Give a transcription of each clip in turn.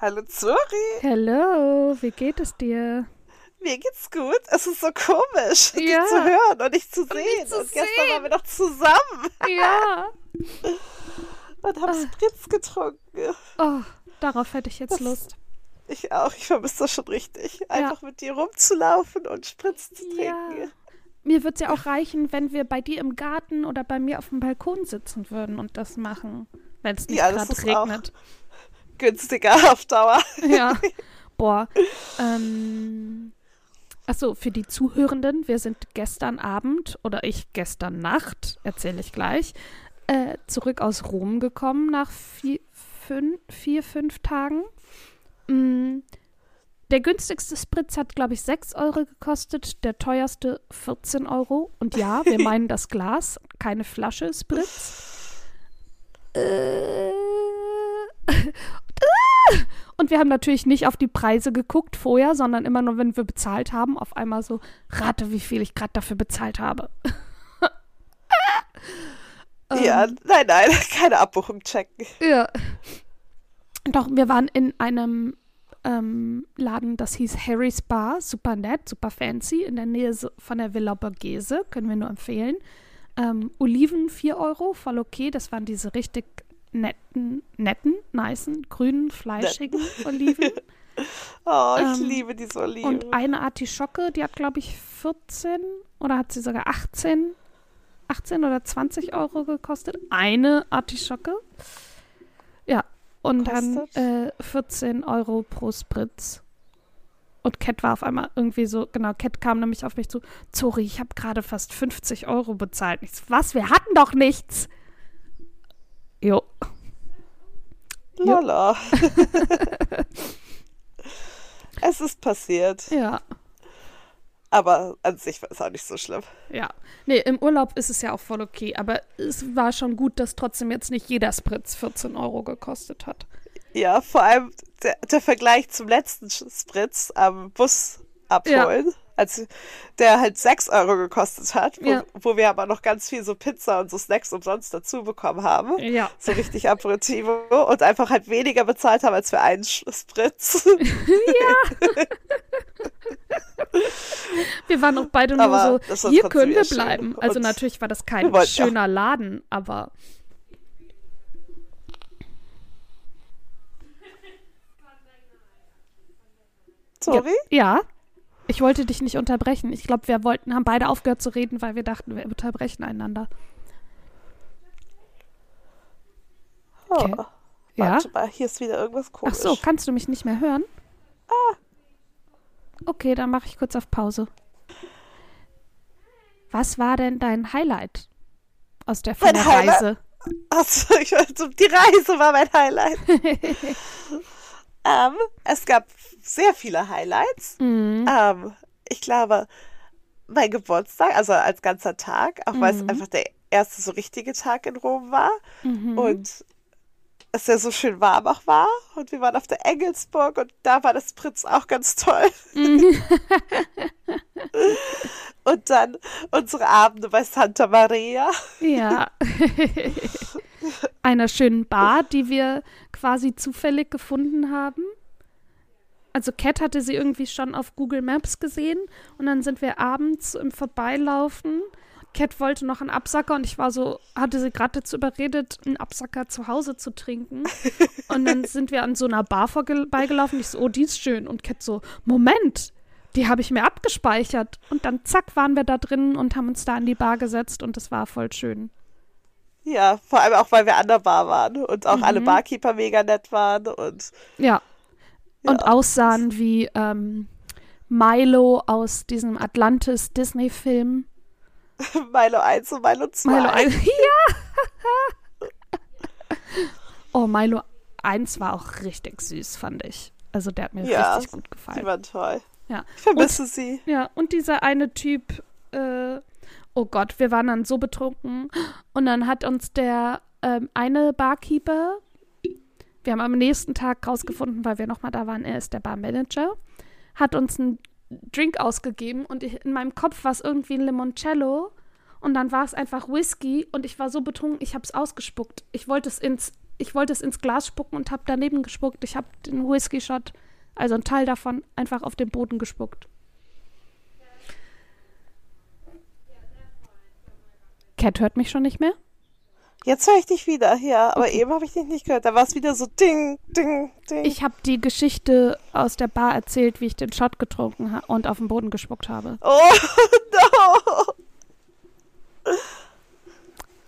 Hallo Zuri. Hallo, wie geht es dir? Mir geht's gut. Es ist so komisch, Ja. dich zu hören und dich zu sehen. dich zu und gestern sehen. waren wir noch zusammen Ja. und haben Spritz getrunken. Oh, darauf hätte ich jetzt Das- Lust. Ich auch. Ich vermisse das schon richtig. Einfach mit dir rumzulaufen und Spritz zu trinken. Ja. Mir würde es ja auch reichen, wenn wir bei dir im Garten oder bei mir auf dem Balkon sitzen würden und das machen, wenn es nicht Ja, gerade regnet. Günstiger auf Dauer. Ja. Boah. Ähm, achso, für die Zuhörenden, wir sind gestern Abend oder ich gestern Nacht, erzähle ich gleich, äh, zurück aus Rom gekommen nach vier, fünf, vier, fünf Tagen. Mm, der günstigste Spritz hat, glaube ich, 6 Euro gekostet, der teuerste 14 Euro. Und ja, wir meinen das Glas, keine Flasche Spritz. Äh, und wir haben natürlich nicht auf die Preise geguckt vorher, sondern immer nur, wenn wir bezahlt haben, auf einmal so, rate, wie viel ich gerade dafür bezahlt habe. Ja, nein, nein, keine Abbuchung checken. Ja. Doch, wir waren in einem ähm, Laden, das hieß Harry's Bar, super nett, super fancy, in der Nähe von der Villa Borghese, können wir nur empfehlen. Ähm, Oliven 4 Euro, voll okay, das waren diese richtig netten, netten, nicen, grünen, fleischigen Oliven. Oh, ich Ähm, liebe diese Oliven. Und eine Artischocke, die hat, glaube ich, 14 oder hat sie sogar 18, 18 oder 20 Euro gekostet. Eine Artischocke. Ja, und dann Kostet? äh, 14 Euro pro Spritz. Und Cat war auf einmal irgendwie so, genau, Cat kam nämlich auf mich zu, Zori, ich habe gerade fast 50 Euro bezahlt. Ich so, was, wir hatten doch nichts. Jo, Lala. es ist passiert. ja. Aber an sich war es auch nicht so schlimm. Ja, nee, im Urlaub ist es ja auch voll okay, aber es war schon gut, dass trotzdem jetzt nicht jeder Spritz 14 Euro gekostet hat. Ja, vor allem der, der Vergleich zum letzten Spritz am Bus abholen. Also der halt 6 Euro gekostet hat, wo, Ja. wo wir aber noch ganz viel so Pizza und so Snacks umsonst dazu bekommen haben. Ja. So richtig Aperitivo und einfach halt weniger bezahlt haben als für einen Spritz. Wir waren auch beide nur Aber so, hier können wir bleiben. Also natürlich war das kein ja- schöner Laden, aber Sorry? ja, ich wollte dich nicht unterbrechen. Ich glaube, wir wollten, haben beide aufgehört zu reden, weil wir dachten, wir unterbrechen einander. Oh. Okay. Ja? Warte mal, hier ist wieder irgendwas Ach komisch. so, kannst du mich nicht mehr hören? Ah. Okay, dann mache ich kurz auf Pause. Was war denn dein Highlight aus der, von der? Reise? Achso, ich die Reise war mein Highlight. ähm, es gab sehr viele Highlights. Mhm. Ähm, ich glaube, mein Geburtstag, also als ganzer Tag, auch weil es Mhm. einfach der erste so richtige Tag in Rom war Mhm. und es ja so schön warm auch war und wir waren auf der Engelsburg und da war das Prinz auch ganz toll. Mhm. Und dann unsere Abende bei Santa Maria. Ja. Einer schönen Bar, die wir quasi zufällig gefunden haben. Also Cat hatte sie irgendwie schon auf Google Maps gesehen und dann sind wir abends im Vorbeilaufen. Cat wollte noch einen Absacker und ich war so, hatte sie gerade dazu überredet, einen Absacker zu Hause zu trinken. Und dann sind wir an so einer Bar vorbeigelaufen. Ich so, oh, die ist schön. Und Cat so, Moment, die habe ich mir abgespeichert. Und dann zack, waren wir da drin und haben uns da an die Bar gesetzt und das war voll schön. Ja, vor allem auch, weil wir an der Bar waren und auch alle Mhm. Barkeeper mega nett waren und Ja. Und aussahen wie ähm, Milo aus diesem Atlantis Disney-Film. Milo 1 und Milo 2. Milo 1. Ja! oh, Milo 1 war auch richtig süß, fand ich. Also der hat mir Ja, richtig gut Die gefallen. waren toll. Ja. Ich vermisse sie. Ja, und dieser eine Typ, äh, oh Gott, wir waren dann so betrunken. Und dann hat uns der ähm, eine Barkeeper, wir haben am nächsten Tag rausgefunden, weil wir nochmal da waren, er ist der Barmanager, hat uns einen Drink ausgegeben und ich, in meinem Kopf war es irgendwie ein Limoncello. und dann war es einfach Whisky und ich war so betrunken, ich habe es ausgespuckt. Ich wollte es ins, ich wollte es ins Glas spucken und habe daneben gespuckt. Ich habe den Whisky-Shot, also einen Teil davon, einfach auf den Boden gespuckt. Cat hört mich schon nicht mehr? Jetzt höre ich dich wieder, ja, aber okay. eben habe ich dich nicht gehört. Da war es wieder so ding, ding, ding. Ich habe die Geschichte aus der Bar erzählt, wie ich den Shot getrunken habe und auf den Boden gespuckt habe. Oh, no!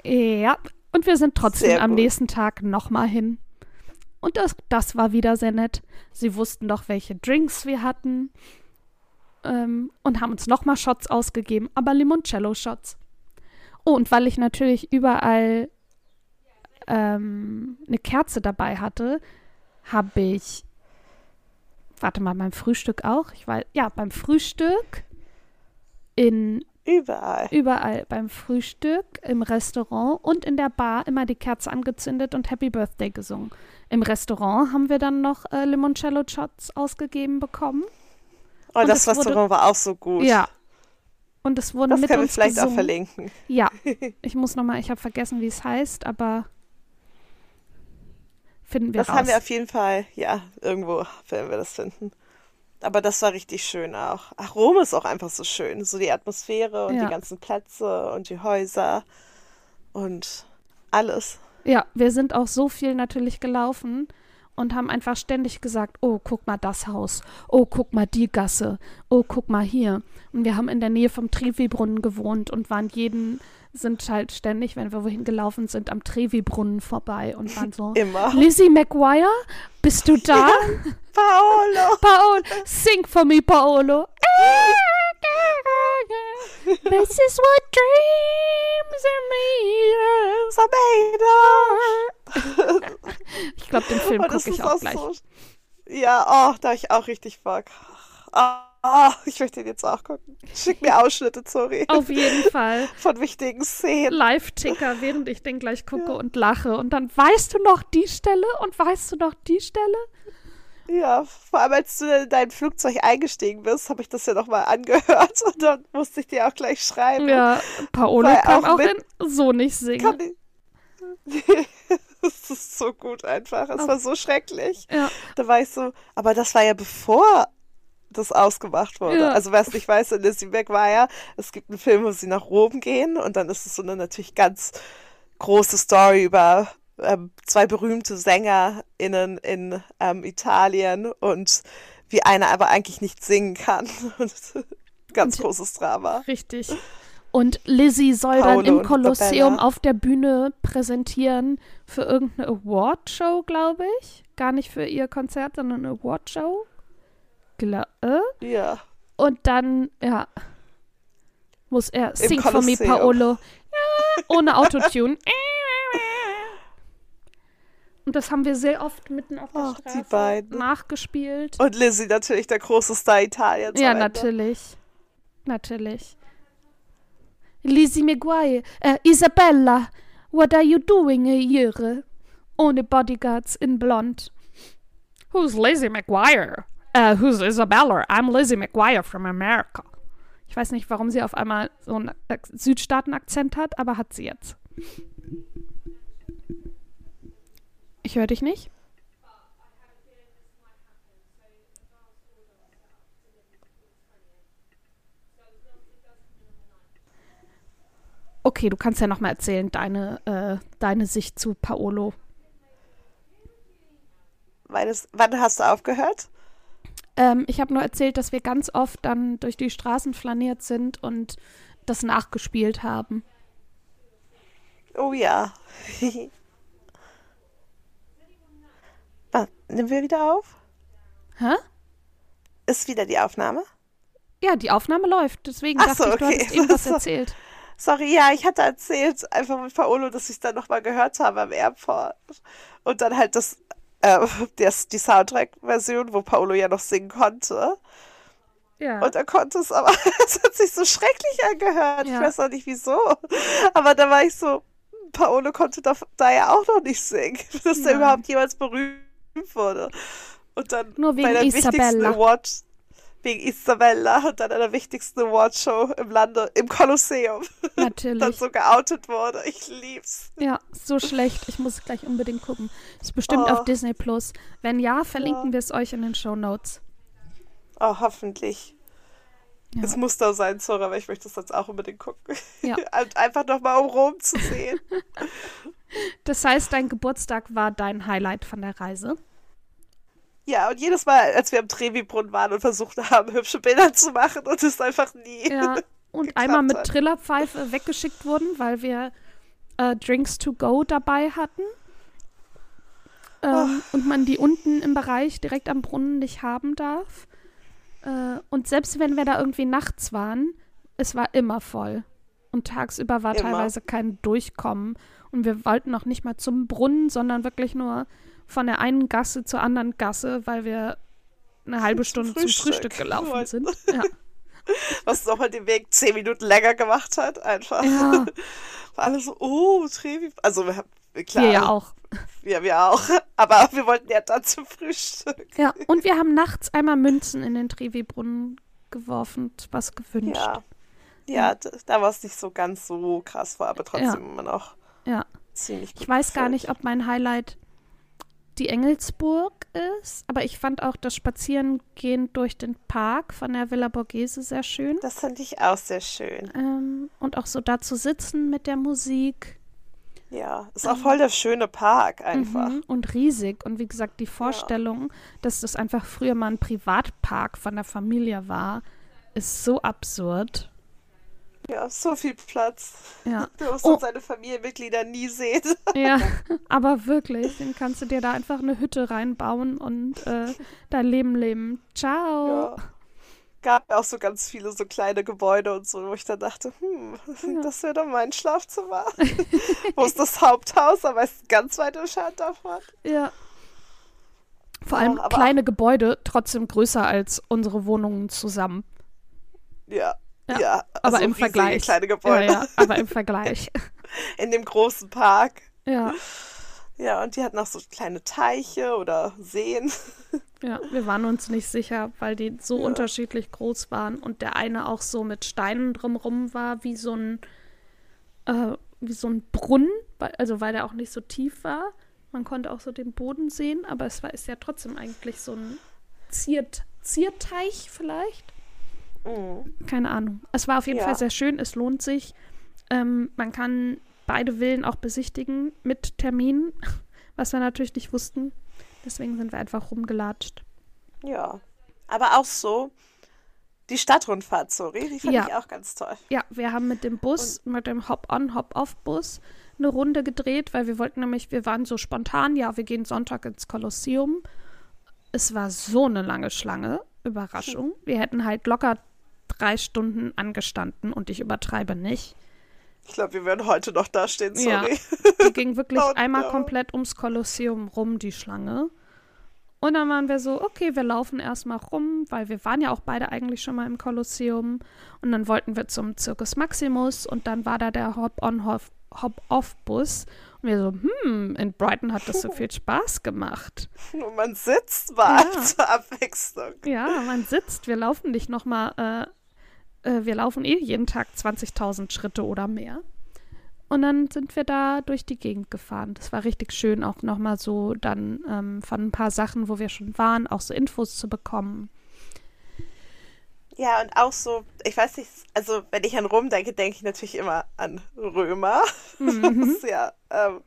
Ja, und wir sind trotzdem am nächsten Tag nochmal hin. Und das, das war wieder sehr nett. Sie wussten doch, welche Drinks wir hatten. Ähm, und haben uns nochmal Shots ausgegeben, aber Limoncello-Shots. Oh, und weil ich natürlich überall ähm, eine Kerze dabei hatte, habe ich, warte mal, beim Frühstück auch, ich weiß, ja, beim Frühstück in Überall. Überall. Beim Frühstück, im Restaurant und in der Bar immer die Kerze angezündet und Happy Birthday gesungen. Im Restaurant haben wir dann noch äh, Limoncello Shots ausgegeben bekommen. Oh, und das Restaurant wurde, war auch so gut. Ja. Und es wurde das mit können uns wir vielleicht gesungen. auch verlinken. Ja. Ich muss nochmal, ich habe vergessen, wie es heißt, aber finden wir Das raus. haben wir auf jeden Fall, ja, irgendwo werden wir das finden. Aber das war richtig schön auch. Ach, Rom ist auch einfach so schön. So die Atmosphäre und Ja. die ganzen Plätze und die Häuser und alles. Ja, wir sind auch so viel natürlich gelaufen und haben einfach ständig gesagt, oh, guck mal das Haus, oh, guck mal die Gasse, oh, guck mal hier. Und wir haben in der Nähe vom Trevi-Brunnen gewohnt und waren jeden, sind halt ständig, wenn wir wohin gelaufen sind, am Trevi-Brunnen vorbei und waren so, Immer. Lizzie McGuire, bist du da? Paolo! Paolo, sing for me, Paolo. This is what dreams are made of. Ich glaube, den Film das gucke ich auch gleich. So, ja, oh, da habe ich auch richtig Bock. Oh, ich möchte den jetzt auch gucken. Schick mir Ausschnitte, sorry. Auf jeden Fall. Von wichtigen Szenen. Live-Ticker, während ich den gleich gucke und lache. Und dann weißt du noch die Stelle und weißt du noch die Stelle? Ja, vor allem als du in dein Flugzeug eingestiegen bist, habe ich das ja nochmal angehört und dann musste ich dir auch gleich schreiben. Ja, Weil kann auch auch, in so nicht singen. Kann ich... das ist so gut einfach. Es Auf- war so schrecklich. Ja, Da war ich so, aber das war ja bevor das ausgemacht wurde. Ja. Also wer es nicht weiß, in Lizzie McGuire, es gibt einen Film, wo sie nach Rom gehen und dann ist es so eine natürlich ganz große Story über ähm, zwei berühmte SängerInnen in ähm, Italien und wie einer aber eigentlich nicht singen kann. Ganz Und- großes Drama. richtig. Und Lizzie soll dann Paolo im und Kolosseum auf der Bühne präsentieren für irgendeine Awardshow, glaube ich. Gar nicht für ihr Konzert, sondern eine Awardshow. Gla äh? Ja. Und dann, ja, muss er Sing for me. Paolo. Ja, ohne Autotune. Und das haben wir sehr oft mitten auf der Ach, Straße nachgespielt. Und Lizzie natürlich der große Star Italiens. ja, natürlich. Natürlich. Lizzie McGuire, äh, Isabella, what are you doing here? Ohne Bodyguards in blond. Who's Lizzie McGuire? Uh, who's Isabella? I'm Lizzie McGuire from America. Ich weiß nicht, warum sie auf einmal so einen Ak- Südstaaten-Akzent hat, aber hat sie jetzt. Ich höre dich nicht. Okay, du kannst ja noch mal erzählen, deine, äh, deine Sicht zu Paolo. Meines, wann hast du aufgehört? Ähm, ich habe nur erzählt, dass wir ganz oft dann durch die Straßen flaniert sind und das nachgespielt haben. Oh ja. ah, nehmen wir wieder auf? Hä? Ist wieder die Aufnahme? Ja, die Aufnahme läuft. Deswegen Ach dachte so, ich, du okay. hattest irgendwas So. erzählt. Sorry, ja, ich hatte erzählt, einfach mit Paolo, dass ich es dann nochmal gehört habe am Airport. Und dann halt das, äh, das die Soundtrack-Version, wo Paolo ja noch singen konnte. Ja. Und er konnte es, aber es hat sich so schrecklich angehört. Ja. Ich weiß auch nicht wieso. Aber da war ich so, Paolo konnte da, da ja auch noch nicht singen, dass er Ja. überhaupt jemals berühmt wurde. Und dann Nur wegen bei der wichtigsten Isabella. Award, wegen Isabella und dann einer wichtigsten Awardshow im Lande, im Kolosseum, Natürlich. dann so geoutet wurde. Ich lieb's. Ja, so schlecht. Ich muss gleich unbedingt gucken. Ist bestimmt Oh. auf Disney Plus. Wenn ja, verlinken Ja. wir es euch in den Show Notes. Oh, hoffentlich. Ja. Es muss da sein, sorry, aber ich möchte es jetzt auch unbedingt gucken. Ja. Einfach nochmal, um Rom zu sehen. Das heißt, dein Geburtstag war dein Highlight von der Reise. Ja, und jedes Mal, als wir am Trevi-Brunnen waren und versucht haben, hübsche Bilder zu machen und es einfach nie. Ja. Und einmal mit hat. Trillerpfeife weggeschickt wurden, weil wir äh, Drinks to go dabei hatten. Ähm, und man die unten im Bereich direkt am Brunnen nicht haben darf. Äh, und selbst wenn wir da irgendwie nachts waren, es war immer voll. Und tagsüber war Immer. teilweise kein Durchkommen. Und wir wollten noch nicht mal zum Brunnen, sondern wirklich nur von der einen Gasse zur anderen Gasse, weil wir eine halbe Zum Stunde zum Frühstück Frühstück gelaufen wollten. sind. Ja. Was nochmal den Weg zehn Minuten länger gemacht hat, einfach. ja, War alle so, oh, Trevi. Also, wir haben, klar. wir ja auch. Wir, wir auch. Aber wir wollten ja dann zum Frühstück. Ja, und wir haben nachts einmal Münzen in den Trevi-Brunnen geworfen, was gewünscht. Ja. Ja, d- da war es nicht so ganz so krass war, aber trotzdem Ja. immer noch Ja. ziemlich gut. Ich weiß gar gefüllt. nicht, ob mein Highlight die Engelsburg ist, aber ich fand auch das Spazierengehen durch den Park von der Villa Borghese sehr schön. Das fand ich auch sehr schön. Ähm, und auch so da zu sitzen mit der Musik. Ja, ist auch voll der schöne Park einfach. Mhm, und riesig. Und wie gesagt, die Vorstellung, dass das einfach früher mal ein Privatpark von der Familie war, ist so absurd. Ja, so viel Platz. Ja. Du musst Oh. seine Familienmitglieder nie sehen. Ja, aber wirklich, dann kannst du dir da einfach eine Hütte reinbauen und äh, dein Leben leben. Ciao. Ja. Gab auch so ganz viele so kleine Gebäude und so, wo ich dann dachte, hm, das wäre doch mein Schlafzimmer. wo ist das Haupthaus, aber ist ganz weit entfernt davon. Ja. Vor Ja, allem aber kleine Gebäude, trotzdem größer als unsere Wohnungen zusammen. Ja. Ja, Ja, aber also im riesige Vergleich. kleine Ja, Gebäude ja, aber im Vergleich. in dem großen Park. Ja, Ja, und die hatten auch so kleine Teiche oder Seen. ja, wir waren uns nicht sicher, weil die so Ja. unterschiedlich groß waren und der eine auch so mit Steinen drumrum war, wie so ein, äh, wie so ein Brunnen, weil- also weil der auch nicht so tief war. Man konnte auch so den Boden sehen, aber es war ist ja trotzdem eigentlich so ein Ziert, Zierteich vielleicht. Mhm. Keine Ahnung. Es war auf jeden Ja. Fall sehr schön. Es lohnt sich. Ähm, man kann beide Villen auch besichtigen mit Termin, was wir natürlich nicht wussten. Deswegen sind wir einfach rumgelatscht. Ja. Aber auch so, die Stadtrundfahrt, sorry, die fand Ja. ich auch ganz toll. Ja, wir haben mit dem Bus, mit dem Hop-on, Hop-off-Bus eine Runde gedreht, weil wir wollten nämlich, wir waren so spontan, ja, wir gehen Sonntag ins Kolosseum. Es war so eine lange Schlange. Überraschung. Wir hätten halt locker drei Stunden angestanden und ich übertreibe nicht. Ich glaube, wir werden heute noch da stehen, Ja. sorry. Die ging wirklich Oh einmal no. komplett ums Kolosseum rum, die Schlange. Und dann waren wir so, okay, wir laufen erstmal rum, weil wir waren ja auch beide eigentlich schon mal im Kolosseum. Und dann wollten wir zum Circus Maximus und dann war da der Hop-on, Hop- Hop-off-Bus. Und wir so, hm, in Brighton hat das so viel Spaß gemacht. Und man sitzt mal Ja. zur Abwechslung. Ja, man sitzt, wir laufen nicht nochmal, äh, äh, wir laufen eh jeden Tag 20.000 Schritte oder mehr. Und dann sind wir da durch die Gegend gefahren. Das war richtig schön, auch nochmal so dann ähm, von ein paar Sachen, wo wir schon waren, auch so Infos zu bekommen. Ja, und auch so, ich weiß nicht, also wenn ich an Rom denke, denke ich natürlich immer an Römer, was ja ähm,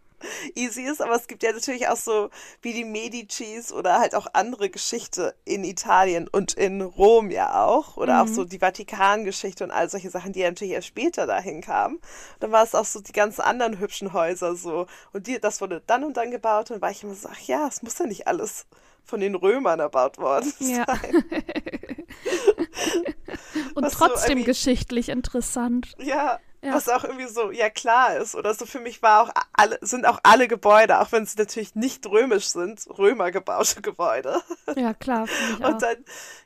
easy ist, aber es gibt ja natürlich auch so wie die Medicis oder halt auch andere Geschichte in Italien und in Rom ja auch oder auch so die Vatikangeschichte und all solche Sachen, die ja natürlich erst später dahin kamen. Dann war es auch so die ganzen anderen hübschen Häuser so und die, das wurde dann und dann gebaut und war ich immer so, ach ja, es muss ja nicht alles von den Römern erbaut worden Ja. sein. Und Was so trotzdem irgendwie- geschichtlich interessant. Ja, Ja. was auch irgendwie so, ja klar ist. Oder so für mich war auch alle, sind auch alle Gebäude, auch wenn sie natürlich nicht römisch sind, Römer gebaute Gebäude. Ja, klar, ich auch. Und dann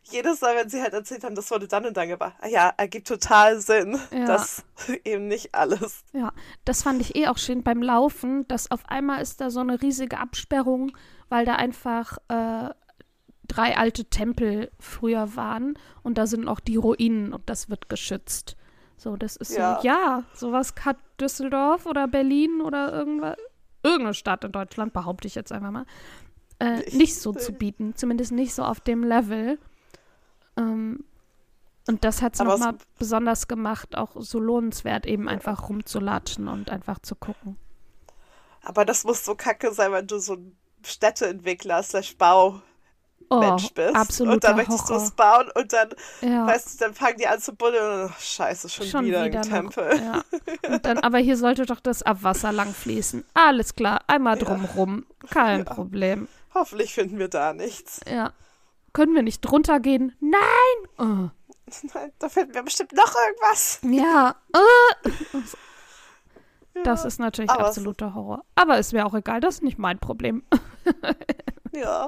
jedes Mal, wenn sie halt erzählt haben, das wurde dann und dann gebaut, ah ja, ergibt total Sinn, Ja. dass eben nicht alles. Ja, das fand ich eh auch schön beim Laufen, dass auf einmal ist da so eine riesige Absperrung, weil da einfach äh, drei alte Tempel früher waren und da sind auch die Ruinen und das wird geschützt. So, das ist Ja. so, ja, sowas hat Düsseldorf oder Berlin oder irgendwas, irgendeine Stadt in Deutschland, behaupte ich jetzt einfach mal, äh, Nicht. nicht so zu bieten. Zumindest nicht so auf dem Level. Ähm, und das hat es nochmal besonders gemacht, auch so lohnenswert, eben einfach rumzulatschen und einfach zu gucken. Aber das muss so kacke sein, wenn du so ein Städteentwickler slash Baumensch Oh, bist. absoluter und dann möchtest du es bauen und dann, Ja. weißt du, dann fangen die an zu buddeln und oh, scheiße, schon, Schon wieder, wieder ein Tempel. Ja. Und dann, aber hier sollte doch das Abwasser lang fließen. Alles klar, einmal Ja. drumrum. Kein Ja. Problem. Hoffentlich finden wir da nichts. Ja. Können wir nicht drunter gehen? Nein! Nein, da finden wir bestimmt noch irgendwas. Oh. Ja. Äh. Das Ja, ist natürlich absoluter Horror. Aber ist mir auch egal, das ist nicht mein Problem. Ja.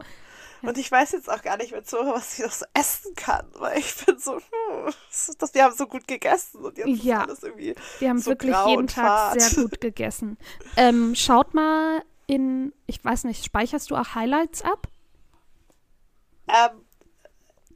Und ich weiß jetzt auch gar nicht mehr so, was ich noch so essen kann, weil ich bin so, hm, das, wir haben so gut gegessen und jetzt Ja. ist alles irgendwie. Wir haben So wirklich jeden Tag sehr gut gegessen. Ähm, schaut mal in, ich weiß nicht, speicherst du auch Highlights ab? Ähm,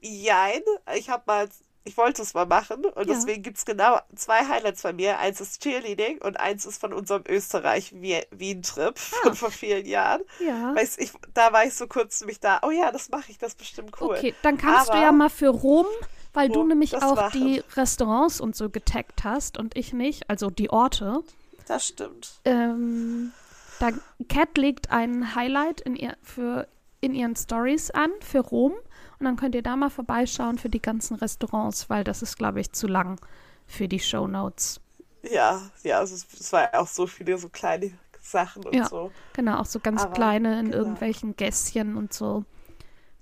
jein, ich habe mal, ich wollte es mal machen und Ja. deswegen gibt es genau zwei Highlights von mir. Eins ist Cheerleading und eins ist von unserem Österreich-Wien-Trip von vor vielen Jahren. Ja. Weiß ich, da war ich so kurz mich da, oh ja, das mache ich, das ist bestimmt cool. Okay, dann kannst du Aber- ja mal für Rom, weil du nämlich auch machen. die Restaurants und so getaggt hast und ich nicht, also die Orte. Das stimmt. Ähm, da Cat legt ein Highlight in, ihr, für, in ihren Stories an für Rom und dann könnt ihr da mal vorbeischauen für die ganzen Restaurants, weil das ist, glaube ich, zu lang für die Shownotes. Ja, ja, also es, war auch so viele so kleine Sachen und Ja. so. Genau, auch so ganz Aber, kleine in genau. irgendwelchen Gässchen und so.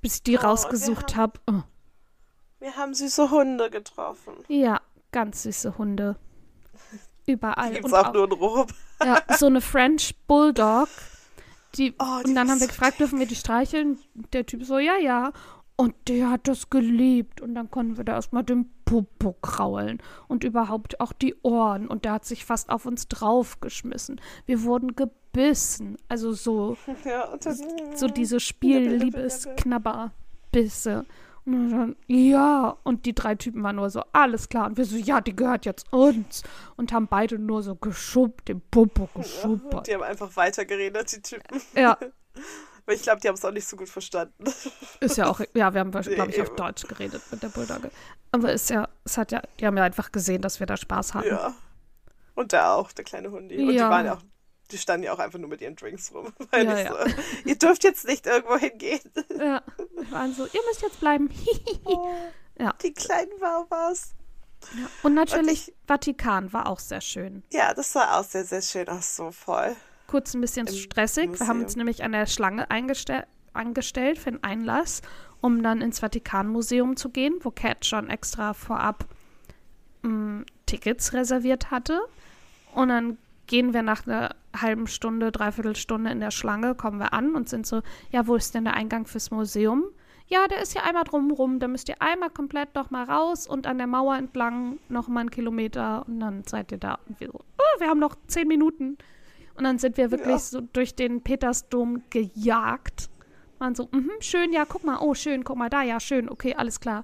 Bis ich die Oh, rausgesucht habe. Oh. Wir haben süße Hunde getroffen. Ja, ganz süße Hunde. Überall. Die gibt es Und auch nur in Rom. Ja, so eine French Bulldog. Die, Oh, die und dann haben wir gefragt, dürfen wir die streicheln? Der Typ so, ja, ja. Und der hat das geliebt. Und dann konnten wir da erstmal den Popo kraulen. Und überhaupt auch die Ohren. Und der hat sich fast auf uns draufgeschmissen. Wir wurden gebissen. Also so, Ja, dann, so diese Spiel-Liebes-Knabberbisse. Und dann, ja, und die drei Typen waren nur so, alles klar. Und wir so, ja, die gehört jetzt uns. Und haben beide nur so geschubbt, den Popo Ja, geschubbert. und die haben einfach weitergeredet, die Typen. Ja, Aber ich glaube, die haben es auch nicht so gut verstanden. ist ja auch, ja, wir haben, glaube ich, auf. Deutsch geredet mit der Bulldogge. Aber ist ja, es hat ja, die haben ja einfach gesehen, dass wir da Spaß hatten. Ja. Und der auch, der kleine Hundi. Und Ja. die waren ja auch, die standen ja auch einfach nur mit ihren Drinks rum. Weil Ja, ja. so, ihr dürft jetzt nicht irgendwo hingehen. Ja, wir waren so, ihr müsst jetzt bleiben. Oh, Ja. Die kleinen Wawas. Und natürlich, ich- Vatikan war auch sehr schön. Ja, das sah auch sehr, sehr schön aus, so voll. Kurz ein bisschen Im stressig. Wir haben uns nämlich an der Schlange angestellt für den Einlass, um dann ins Vatikanmuseum zu gehen, wo Cat schon extra vorab mh, Tickets reserviert hatte. Und dann gehen wir nach einer halben Stunde, dreiviertel Stunde in der Schlange, kommen wir an und sind so, ja, wo ist denn der Eingang fürs Museum? Ja, der ist hier einmal drumrum, da müsst ihr einmal komplett noch mal raus und an der Mauer entlang noch mal einen Kilometer und dann seid ihr da. Und wir so, oh, wir haben noch zehn Minuten. Und dann sind wir wirklich Ja. so durch den Petersdom gejagt. Waren so, mhm, schön, ja, guck mal, oh, schön, guck mal da, ja, schön, okay, alles klar.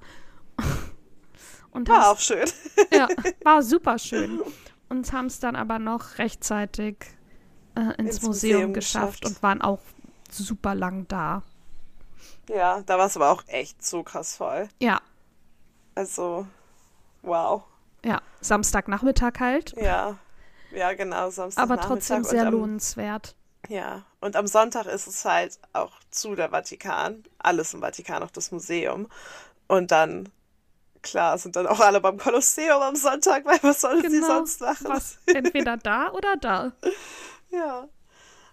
Und War auch schön. ja, war super schön. Und haben es dann aber noch rechtzeitig äh, ins, Ins Museum, Museum geschafft geschafft. und waren auch super lang da. Ja, da war es aber auch echt so krass voll. Ja, Also, wow. ja, Samstagnachmittag halt, Ja. Ja, genau, Samstag. aber trotzdem sehr lohnenswert. Ja, und am Sonntag ist es halt auch zu der Vatikan, alles im Vatikan, auch das Museum. Und dann, klar, sind dann auch alle beim Kolosseum am Sonntag, weil was sollen sie Genau, sonst machen? Was, entweder da oder da. Ja.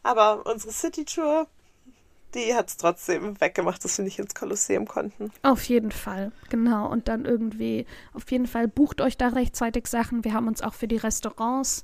Aber unsere City-Tour, die hat es trotzdem weggemacht, dass wir nicht ins Kolosseum konnten. Auf jeden Fall, genau. Und dann irgendwie, auf jeden Fall bucht euch da rechtzeitig Sachen. Wir haben uns auch für die Restaurants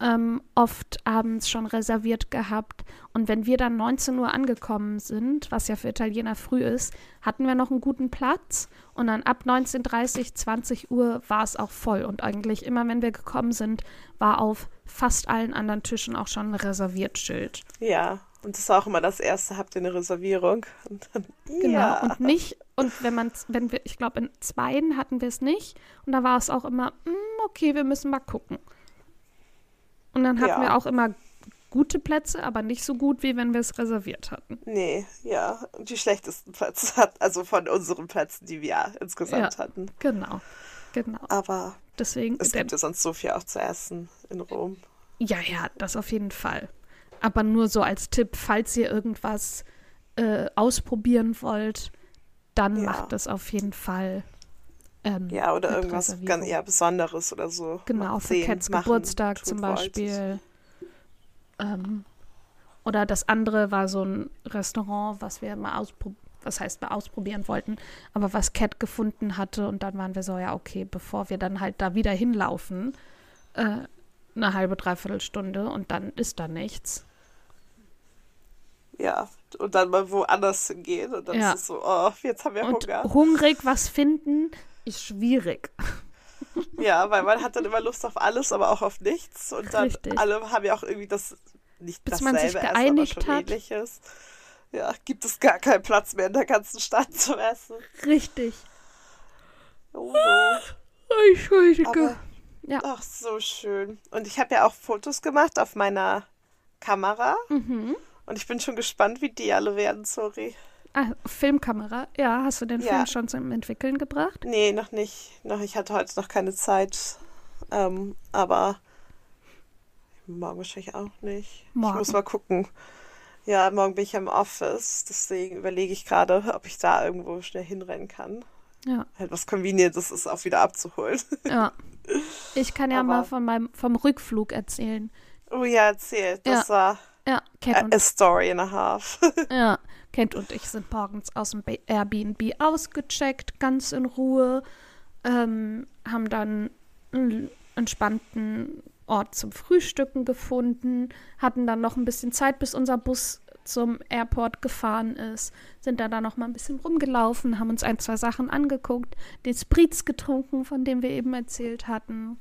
ähm, oft abends schon reserviert gehabt. Und wenn wir dann 19 Uhr angekommen sind, was ja für Italiener früh ist, hatten wir noch einen guten Platz. Und dann ab 19.30, 20 Uhr war es auch voll. Und eigentlich immer, wenn wir gekommen sind, war auf fast allen anderen Tischen auch schon ein Reserviertschild. Ja, Und das war auch immer das erste, habt ihr eine Reservierung? Und dann, Genau. ja. Und nicht, und wenn man, wenn wir, ich glaube, in zweien hatten wir es nicht. Und da war es auch immer, "Mm, okay, wir müssen mal gucken. Und dann hatten Ja. wir auch immer gute Plätze, aber nicht so gut, wie wenn wir es reserviert hatten. Nee, ja. Und die schlechtesten Plätze hat, also von unseren Plätzen, die wir insgesamt Ja. hatten. Genau. Genau. Aber Deswegen, es gibt ja sonst so viel auch zu essen in Rom. ja, ja, das auf jeden Fall. Aber nur so als Tipp, falls ihr irgendwas äh, ausprobieren wollt, dann Ja. macht das auf jeden Fall. Ähm, Ja, oder irgendwas Reservierung. ganz eher Besonderes oder so. Genau, für sehen, Cats machen, Geburtstag zum. Beispiel. Ähm, oder das andere war so ein Restaurant, was wir mal ausprobieren, was heißt mal ausprobieren wollten, aber was Cat gefunden hatte und dann waren wir so, ja, okay, bevor wir dann halt da wieder hinlaufen, äh, eine halbe, dreiviertel Stunde und dann ist da nichts. Ja, und dann mal woanders hingehen und dann Ja. ist es so, oh, jetzt haben wir Und Hunger. hungrig was finden ist schwierig. Ja, weil man hat dann immer Lust auf alles, aber auch auf nichts. Und dann Richtig. alle haben ja auch irgendwie das, nicht Bis dasselbe man sich Essen, geeinigt aber schon hat. ähnliches. Ja, gibt es gar keinen Platz mehr in der ganzen Stadt zum Essen. Richtig. Oh, no. Entschuldige. Aber, Ja. ach, so schön. Und ich habe ja auch Fotos gemacht auf meiner Kamera. Mhm. Und ich bin schon gespannt, wie die alle werden, sorry. Ah, Filmkamera. Ja, hast du den Ja. Film schon zum Entwickeln gebracht? Nee, noch nicht. Noch, ich hatte heute noch keine Zeit. Ähm, aber morgen wahrscheinlich auch nicht. Morgen. Ich muss mal gucken. Ja, morgen bin ich im Office. Deswegen überlege ich gerade, ob ich da irgendwo schnell hinrennen kann. Ja. Halt was Convenientes ist, auch wieder abzuholen. Ja. Ich kann ja Aber- mal von meinem vom Rückflug erzählen. Oh ja, erzähl. Das war Ja, a, a story and a half. ja, Cat und ich sind morgens aus dem Airbnb ausgecheckt, ganz in Ruhe, ähm, haben dann einen entspannten Ort zum Frühstücken gefunden, hatten dann noch ein bisschen Zeit, bis unser Bus zum Airport gefahren ist, sind dann da noch mal ein bisschen rumgelaufen, haben uns ein, zwei Sachen angeguckt, den Spritz getrunken, von dem wir eben erzählt hatten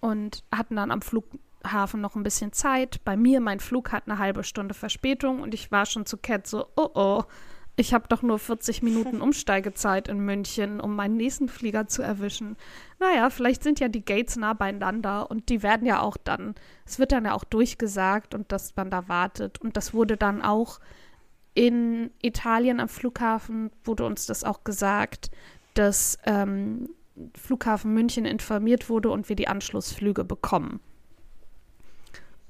und hatten dann am Flughafen noch ein bisschen Zeit. Bei mir, mein Flug hat eine halbe Stunde Verspätung und ich war schon zu Cat so, oh oh, ich habe doch nur 40 Minuten Umsteigezeit in München, um meinen nächsten Flieger zu erwischen. Naja, vielleicht sind ja die Gates nah beieinander und die werden ja auch dann, es wird dann ja auch durchgesagt und dass man da wartet. Und das wurde dann auch in Italien am Flughafen, wurde uns das auch gesagt, dass ähm, Flughafen München informiert wurde und wir die Anschlussflüge bekommen.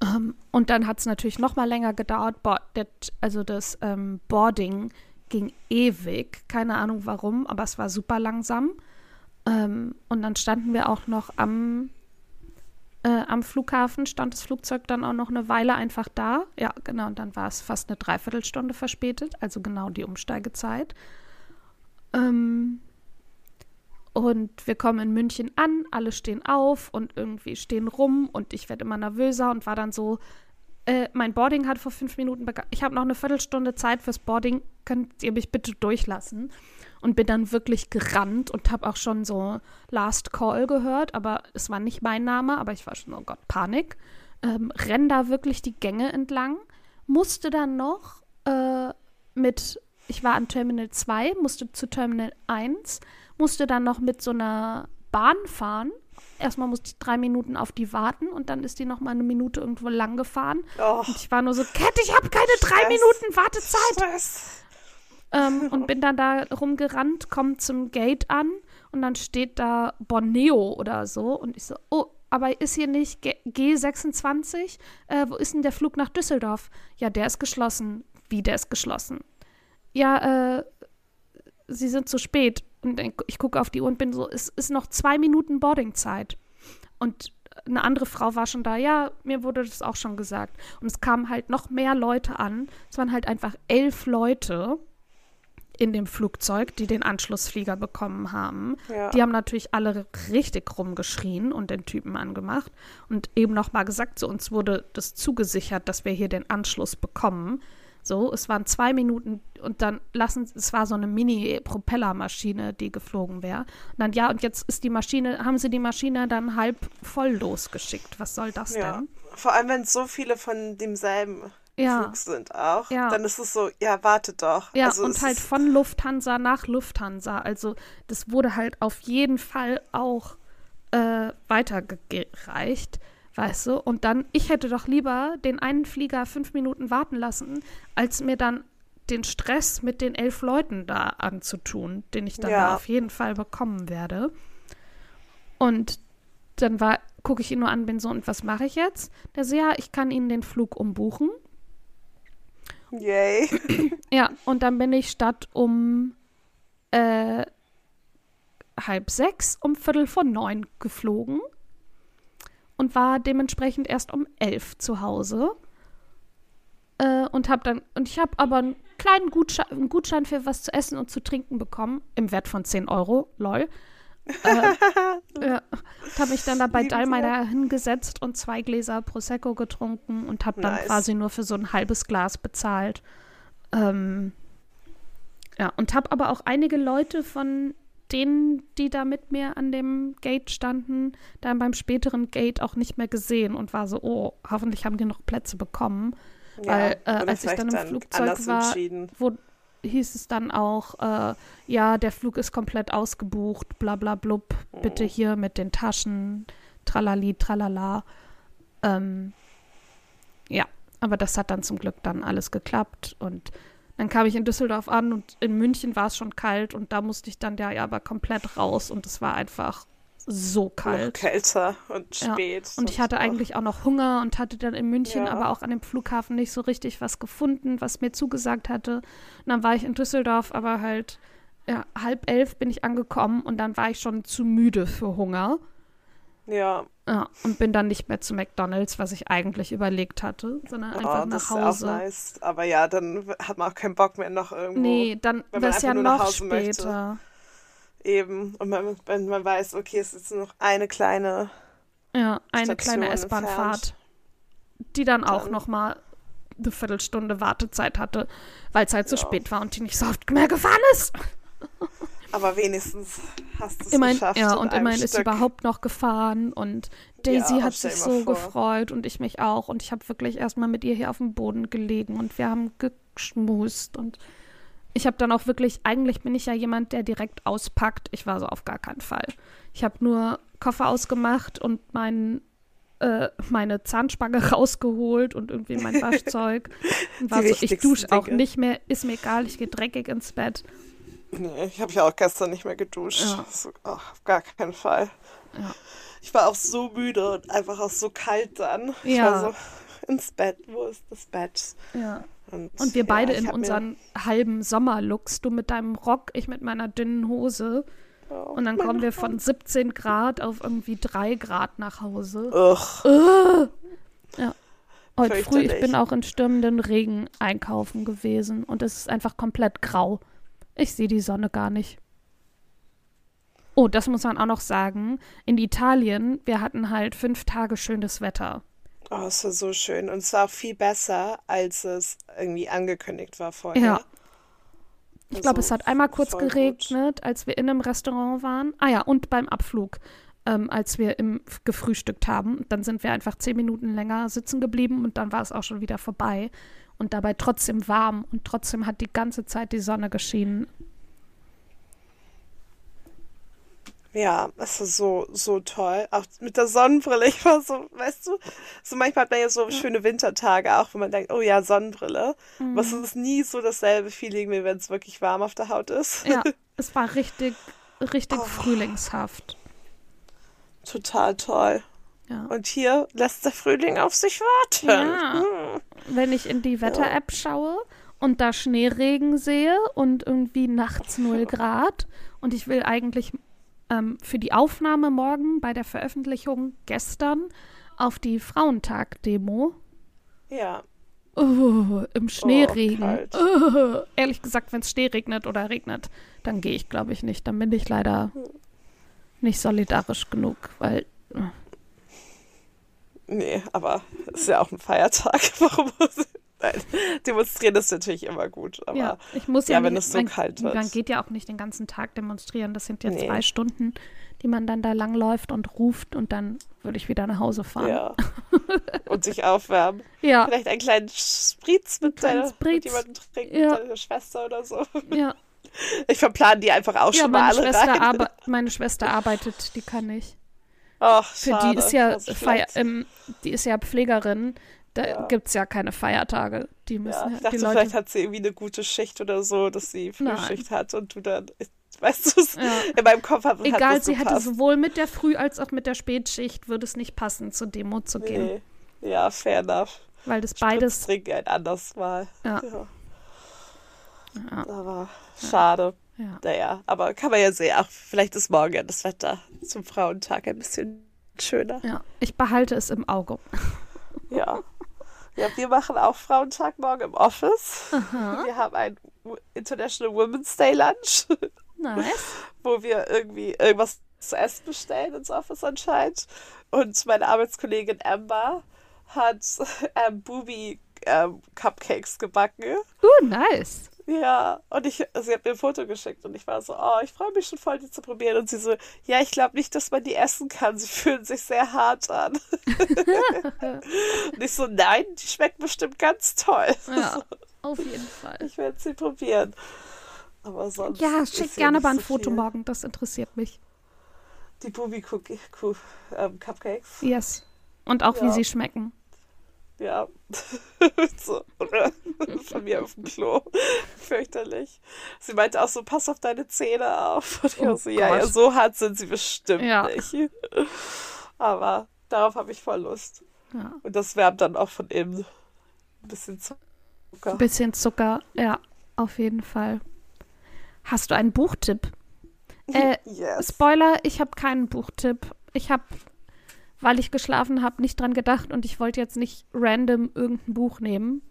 Ähm, und dann hat es natürlich noch mal länger gedauert. Bo das, also das ähm, Boarding ging ewig. Keine Ahnung warum, aber es war super langsam. Ähm, und dann standen wir auch noch am, äh, am Flughafen, stand das Flugzeug dann auch noch eine Weile einfach da. Ja, genau, und dann war es fast eine Dreiviertelstunde verspätet, also genau die Umsteigezeit. Ähm, und wir kommen in München an, alle stehen auf und irgendwie stehen rum und ich werde immer nervöser und war dann so, äh, mein Boarding hat vor fünf Minuten begonnen. Ich habe noch eine Viertelstunde Zeit fürs Boarding. Könnt ihr mich bitte durchlassen? Und bin dann wirklich gerannt und habe auch schon so Last Call gehört, aber es war nicht mein Name, aber ich war schon, oh Gott, Panik. Ähm, renn da wirklich die Gänge entlang. Musste dann noch äh, mit, ich war an Terminal 2, musste zu Terminal 1, musste dann noch mit so einer Bahn fahren. Erstmal musste ich drei Minuten auf die warten und dann ist die noch mal eine Minute irgendwo lang gefahren. Oh, Und ich war nur so, Cat, ich habe keine drei Stress. Minuten Wartezeit. Ähm, und bin dann da rumgerannt, komme zum Gate an und dann steht da Borneo oder so. Und ich so, oh, aber ist hier nicht G G26? Äh, wo ist denn der Flug nach Düsseldorf? Ja, der ist geschlossen. Wie, der ist geschlossen? Ja, äh, sie sind zu spät. Und ich, ich gucke auf die Uhr und bin so, es ist noch zwei Minuten Boardingzeit. Und eine andere Frau war schon da, ja, mir wurde das auch schon gesagt. Und es kamen halt noch mehr Leute an. Es waren halt einfach elf Leute in dem Flugzeug, die den Anschlussflieger bekommen haben. Ja. Die haben natürlich alle richtig rumgeschrien und den Typen angemacht und eben noch mal gesagt, so uns wurde das zugesichert, dass wir hier den Anschluss bekommen. So, es waren zwei Minuten und dann lassen, es war so eine Mini-Propellermaschine, die geflogen wäre. Und dann, ja, und jetzt ist die Maschine, haben sie die Maschine dann halb voll losgeschickt. Was soll das Ja. denn? Vor allem, wenn so viele von demselben Ja. Flug sind auch, Ja. dann ist es so, ja, warte doch. Ja, also und halt von Lufthansa nach Lufthansa. Also das wurde halt auf jeden Fall auch äh, weitergereicht, weißt du? Und dann, ich hätte doch lieber den einen Flieger fünf Minuten warten lassen, als mir dann den Stress mit den elf Leuten da anzutun, den ich dann Ja. da auf jeden Fall bekommen werde. Und dann war, gucke ich ihn nur an, bin so, und was mache ich jetzt? Der so, ja, ich kann Ihnen den Flug umbuchen. yay. Ja, und dann bin ich statt um äh, halb sechs um Viertel vor neun geflogen und war dementsprechend erst um elf zu Hause. Äh, und hab dann, und ich habe aber einen kleinen Gutschein, einen Gutschein für was zu essen und zu trinken bekommen, im Wert von 10 Euro, lol. äh, und habe mich dann da bei Dallmayr hingesetzt und zwei Gläser Prosecco getrunken und habe dann Nice. quasi nur für so ein halbes Glas bezahlt. Ähm, ja, und habe aber auch einige Leute von denen, die da mit mir an dem Gate standen, dann beim späteren Gate auch nicht mehr gesehen und war so, oh, hoffentlich haben die noch Plätze bekommen. Weil, äh, als ich dann im Flugzeug war, wo hieß es dann auch, äh, ja, der Flug ist komplett ausgebucht, bla bla blub, bitte Oh. hier mit den Taschen, tralali, tralala. Ähm, ja, aber das hat dann zum Glück dann alles geklappt und dann kam ich in Düsseldorf an und in München war es schon kalt und da musste ich dann ja, ja aber komplett raus und es war einfach so Noch kalt. kälter und Ja, spät. Und ich hatte auch- eigentlich auch noch Hunger und hatte dann in München Ja. aber auch an dem Flughafen nicht so richtig was gefunden, was mir zugesagt hatte. Und dann war ich in Düsseldorf, aber halt ja, halb elf bin ich angekommen und dann war ich schon zu müde für Hunger. Ja, Ja, und bin dann nicht mehr zu McDonalds, was ich eigentlich überlegt hatte, sondern einfach oh, das nach ist Hause. auch nice. Aber ja, dann hat man auch keinen Bock mehr noch irgendwo. Nee, dann wäre es ja einfach noch Hause möchte. später. Eben. Und man, wenn man weiß, okay, es ist nur noch eine kleine Ja, eine Station kleine S-Bahn-Fahrt, die dann auch Dann- noch mal eine Viertelstunde Wartezeit hatte, weil es halt zu Ja. spät war und die nicht so oft mehr gefahren ist. Aber wenigstens hast du es Immerhin, geschafft. ja, und immerhin ist sie überhaupt noch gefahren und Daisy Ja, hat sich so vor. gefreut und ich mich auch und ich habe wirklich erstmal mit ihr hier auf dem Boden gelegen und wir haben geschmust und ich habe dann auch wirklich, eigentlich bin ich ja jemand, der direkt auspackt. Ich war so auf gar keinen Fall. Ich habe nur Koffer ausgemacht und mein, äh, meine Zahnspange rausgeholt und irgendwie mein Waschzeug. Und war Die so, ich dusche auch nicht mehr, ist mir egal, ich gehe dreckig ins Bett. Nee, ich habe ja auch gestern nicht mehr geduscht. Ja. So, ach, auf gar keinen Fall. Ja. Ich war auch so müde und einfach auch so kalt dann. Ich Ja. war so ins Bett. Wo ist das Bett? Ja. Und, Und wir ja, beide in unseren halben Sommerlooks, du mit deinem Rock, ich mit meiner dünnen Hose. Oh, Und dann kommen wir von 17 Grad auf irgendwie 3 Grad nach Hause. Ugh. Heute früh, ich bin auch in stürmenden Regen einkaufen gewesen und es ist einfach komplett grau. Ich sehe die Sonne gar nicht. Oh, das muss man auch noch sagen. In Italien, wir hatten halt fünf Tage schönes Wetter. Oh, es war so schön. Und es war auch viel besser, als es irgendwie angekündigt war vorher. Ja. Ich glaube, Also, es hat einmal kurz voll gut. geregnet, als wir in einem Restaurant waren. Ah ja, und beim Abflug, ähm, als wir im gefrühstückt haben. Dann sind wir einfach zehn Minuten länger sitzen geblieben und dann war es auch schon wieder vorbei. Und dabei trotzdem warm und trotzdem hat die ganze Zeit die Sonne geschienen. Ja, es war so, so toll. Auch mit der Sonnenbrille. Ich war so, weißt du, so manchmal hat man ja so schöne Wintertage auch, wo man denkt, oh ja, Sonnenbrille. Aber es ist nie so dasselbe Feeling, wie wenn es wirklich warm auf der Haut ist. Ja, es war richtig, richtig Oh. frühlingshaft. Total toll. Ja. Und hier lässt der Frühling auf sich warten. Ja. Hm. Wenn ich in die Wetter-App schaue und da Schneeregen sehe und irgendwie nachts 0 Grad und ich will eigentlich ähm, für die Aufnahme morgen bei der Veröffentlichung gestern auf die Frauentag-Demo Ja. oh, im Schneeregen. kalt. Oh, ehrlich gesagt, wenn es Schnee regnet oder regnet, dann gehe ich, glaube ich, nicht. Dann bin ich leider nicht solidarisch genug, weil Nee, aber es ist ja auch ein Feiertag. Warum muss Nein, demonstrieren ist natürlich immer gut. Aber Ja, ich muss ja, ja, wenn nicht, es so man, kalt wird. Man geht ja auch nicht den ganzen Tag demonstrieren. Das sind ja Nee. zwei Stunden, die man dann da langläuft und ruft und dann würde ich wieder nach Hause fahren. ja. und sich aufwärmen. Ja, Vielleicht einen kleinen Spritz mit, deiner, Spritz. mit jemandem trinken, Ja. mit deiner Schwester oder so. ja. Ich verplan die einfach auch Ja, schon mal meine alle Schwester, rein. meine Schwester arbeitet, die kann ich. Ach, Für schade. die ist ja Feier, ähm, die ist ja Pflegerin. Da Ja. gibt es ja keine Feiertage. Die müssen Ja, ich dachte, Leute. vielleicht hat sie irgendwie eine gute Schicht oder so, dass sie Nein. Frühschicht hat und du dann, weißt du, es- Ja. in meinem Kopf hat, hat Egal, das sie hätte gepasst. sowohl mit der Früh- als auch mit der Spätschicht, würde es nicht passen, zur Demo zu gehen. Nee. Ja, fair enough. Weil das beides. Trinken ein anderes Mal. Ja. Ja, Aber schade. Ja. Naja, aber kann man ja sehen. Ach, vielleicht ist morgen ja das Wetter zum Frauentag ein bisschen schöner. ja, ich behalte es im Auge. Ja. Ja, wir machen auch Frauentag morgen im Office. Wir haben ein International Women's Day Lunch, Nice. wo wir irgendwie irgendwas zu essen bestellen ins Office anscheinend. Und meine Arbeitskollegin Amber hat ähm, Booby ähm, Cupcakes gebacken. Uh, nice. Ja, und ich, sie hat mir ein Foto geschickt und ich war so, oh, ich freue mich schon voll, die zu probieren. Und sie so, ja, ich glaube nicht, dass man die essen kann. Sie fühlen sich sehr hart an. und ich so, nein, die schmecken bestimmt ganz toll. Ja, auf jeden Fall. Ich werde sie probieren. Aber sonst. Ja, schick gerne mal ein so Foto viel. morgen, das interessiert mich. Die Booby Cookie Coo- ähm, Cupcakes. Yes. Und auch wie Ja. sie schmecken. Ja. so, von mir auf dem Klo. Fürchterlich. Sie meinte auch so, pass auf deine Zähne auf. Und ich Oh so, ja, ja, so hart sind sie bestimmt Ja. nicht. Aber darauf habe ich voll Lust. Ja. Und das wärmt dann auch von innen. Ein bisschen Zucker. Ein bisschen Zucker, ja, auf jeden Fall. Hast du einen Buchtipp? Äh, Yes. Spoiler, ich habe keinen Buchtipp. Ich habe, weil ich geschlafen habe, nicht dran gedacht und ich wollte jetzt nicht random irgendein Buch nehmen.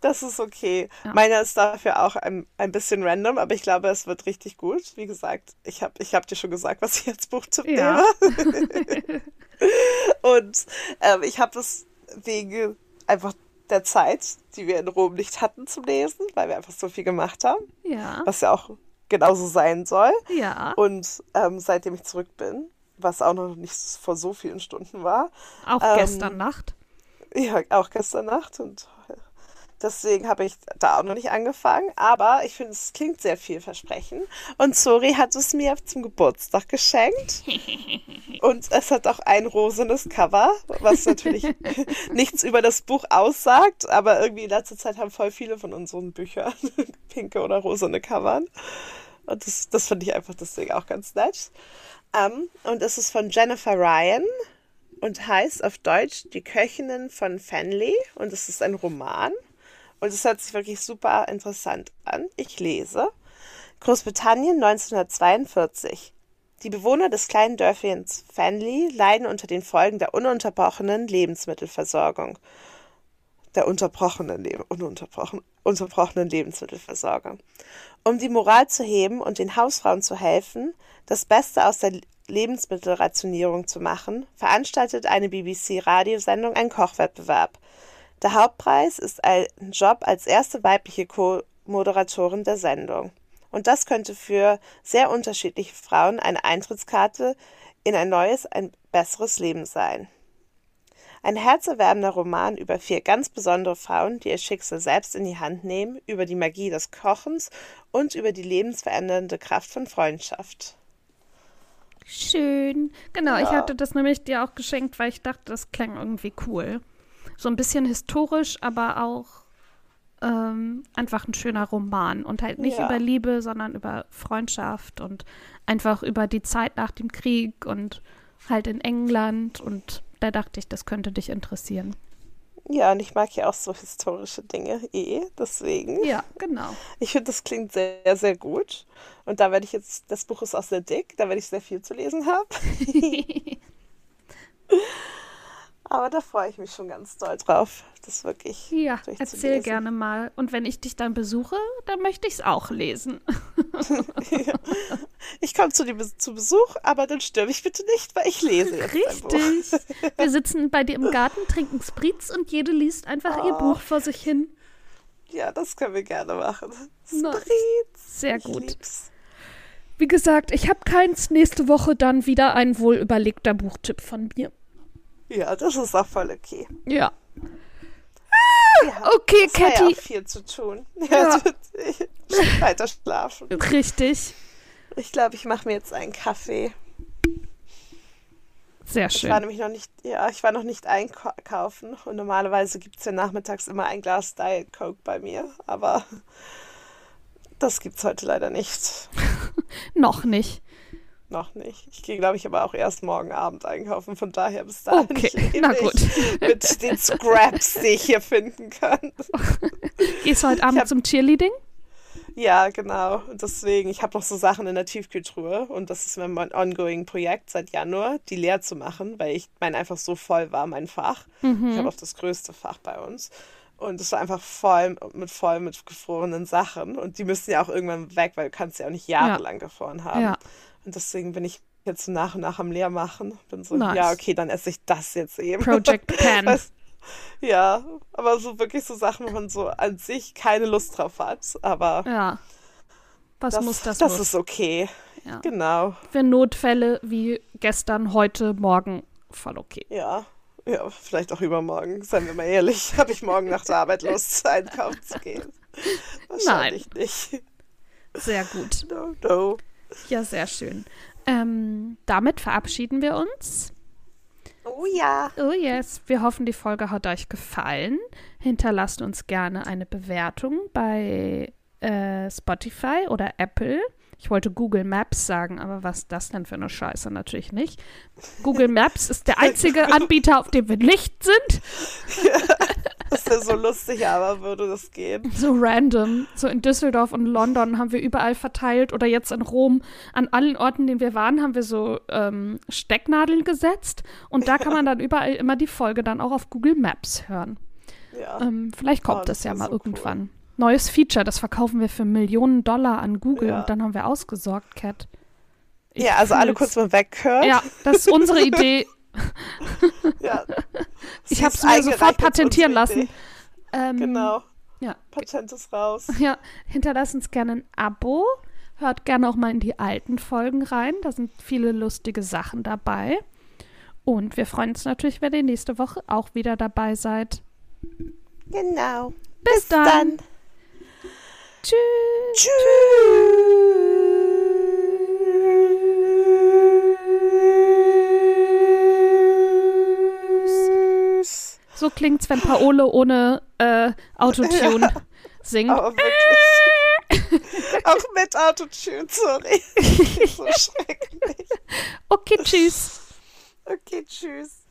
Das ist okay. Ja. Meiner ist dafür auch ein, ein bisschen random, aber ich glaube, es wird richtig gut. Wie gesagt, ich habe ich hab dir schon gesagt, was ich als Buchtipp Ja. nehme. Und ähm, ich habe es wegen einfach der Zeit, die wir in Rom nicht hatten zum Lesen, weil wir einfach so viel gemacht haben, Ja, was ja auch genauso sein soll. ja, Und ähm, seitdem ich zurück bin, was auch noch nicht vor so vielen Stunden war, auch ähm, gestern Nacht. ja, auch gestern Nacht und deswegen habe ich da auch noch nicht angefangen, aber ich finde, es klingt sehr vielversprechend und Sori hat es mir zum Geburtstag geschenkt und es hat auch ein rosenes Cover, was natürlich nichts über das Buch aussagt, aber irgendwie in letzter Zeit haben voll viele von unseren Büchern pinke oder rosene Covern und das, das finde ich einfach deswegen auch ganz nett. Ähm, und es ist von Jennifer Ryan und heißt auf Deutsch Die Köchinnen von Fenley und es ist ein Roman und es hört sich wirklich super interessant an. Ich lese. Großbritannien 1942. Die Bewohner des kleinen Dörfchens Fenley leiden unter den Folgen der ununterbrochenen Lebensmittelversorgung. Der unterbrochenen, ununterbrochen, unterbrochenen Lebensmittelversorgung. Um die Moral zu heben und den Hausfrauen zu helfen, das Beste aus der Lebensmittelrationierung zu machen, veranstaltet eine BBC-Radiosendung einen Kochwettbewerb. Der Hauptpreis ist ein Job als erste weibliche Co-Moderatorin der Sendung. Und das könnte für sehr unterschiedliche Frauen eine Eintrittskarte in ein neues, ein besseres Leben sein. Ein herzerwärmender Roman über vier ganz besondere Frauen, die ihr Schicksal selbst in die Hand nehmen, über die Magie des Kochens und über die lebensverändernde Kraft von Freundschaft. Schön. Genau, ich Ja. hatte das nämlich dir auch geschenkt, weil ich dachte, das klang irgendwie cool. So ein bisschen historisch, aber auch ähm, einfach ein schöner Roman. Und halt nicht Ja. über Liebe, sondern über Freundschaft und einfach über die Zeit nach dem Krieg und halt in England. Und da dachte ich, das könnte dich interessieren. Ja, und ich mag ja auch so historische Dinge eh, deswegen. Ja, genau. Ich finde, das klingt sehr, sehr gut. Und da werde ich jetzt, das Buch ist auch sehr dick, da werde ich sehr viel zu lesen haben. Aber da freue ich mich schon ganz doll drauf, das wirklich Ja, erzähl gerne mal. Und wenn ich dich dann besuche, dann möchte ich es auch lesen. Ich komme zu dir zu Besuch, aber dann störe mich bitte nicht, weil ich lese jetzt. Richtig. Wir sitzen bei dir im Garten, trinken Spritz und jede liest einfach ihr Oh. Buch vor sich hin. Ja, das können wir gerne machen. Spritz. Sehr Ich gut. lieb's. Wie gesagt, ich habe keins. Nächste Woche dann wieder ein wohl überlegter Buchtipp von mir. Ja, das ist auch voll okay. Ja. Ja, Okay, es ja Catty. auch viel zu tun. Ja. Ja. weiter schlafen. Richtig. Ich glaube, ich mache mir jetzt einen Kaffee. Sehr Ich war schön. nämlich noch nicht, ja, ich war noch nicht einkaufen und normalerweise gibt es ja nachmittags immer ein Glas Diet Coke bei mir, aber das gibt's heute leider nicht. Noch nicht. Noch nicht. Ich gehe, glaube ich, aber auch erst morgen Abend einkaufen, von daher bis dahin Okay, lebe na ich gut. mit den Scraps, die ich hier finden kann. Gehst du heute Abend hab- zum Cheerleading? Ja, genau. Und deswegen, ich habe noch so Sachen in der Tiefkühltruhe und das ist mein ongoing Projekt seit Januar, die leer zu machen, weil ich mein einfach so voll war, mein Fach. Mhm. Ich habe auch das größte Fach bei uns. Und es war einfach voll mit voll mit gefrorenen Sachen. Und die müssen ja auch irgendwann weg, weil du kannst ja auch nicht jahrelang gefroren haben. Ja. Und deswegen bin ich jetzt so nach und nach am Leermachen. Bin so, Nice. ja, okay, dann esse ich das jetzt eben. Project Pan. Weißt- ja, aber so wirklich so Sachen, wo man so an sich keine Lust drauf hat. Aber Ja. Was das, muss, das, das muss. ist okay. Ja. Genau. Für Notfälle wie gestern, heute, morgen voll okay. Ja. Ja, vielleicht auch übermorgen, seien wir mal ehrlich. Habe ich morgen nach der Arbeit Lust, einkaufen zu gehen? Wahrscheinlich nicht. Sehr gut. No, no. Ja, sehr schön. Ähm, damit verabschieden wir uns. Oh ja. Oh yes, wir hoffen, die Folge hat euch gefallen. Hinterlasst uns gerne eine Bewertung bei äh, Spotify oder Apple. Ich wollte Google Maps sagen, aber was ist das denn für eine Scheiße? Natürlich nicht. Google Maps ist der einzige Anbieter, auf dem wir nicht sind. Das wäre so lustig, aber würde das gehen. So random. So in Düsseldorf und London haben wir überall verteilt oder jetzt in Rom. An allen Orten, denen wir waren, haben wir so ähm, Stecknadeln gesetzt. Und da kann man dann überall immer die Folge dann auch auf Google Maps hören. Ja. Ähm, vielleicht kommt Oh, das das ja mal so irgendwann. Neues Feature, das verkaufen wir für Millionen Dollar an Google Ja. und dann haben wir ausgesorgt, Cat. Ich ja, also alle kurz mal weghören. Ja, das ist unsere Idee. Ja. Ich habe es mir sofort patentieren lassen. Ähm, Genau. Ja, Patent ist raus. ja, hinterlasst uns gerne ein Abo. Hört gerne auch mal in die alten Folgen rein. Da sind viele lustige Sachen dabei. Und wir freuen uns natürlich, wenn ihr nächste Woche auch wieder dabei seid. Genau. Bis, dann. Tschüss. Tschüss. So klingt's, wenn Paole ohne äh, Autotune singt. Aber wirklich. Auch mit Autotune, sorry. so schrecklich. Okay, tschüss. Okay, tschüss.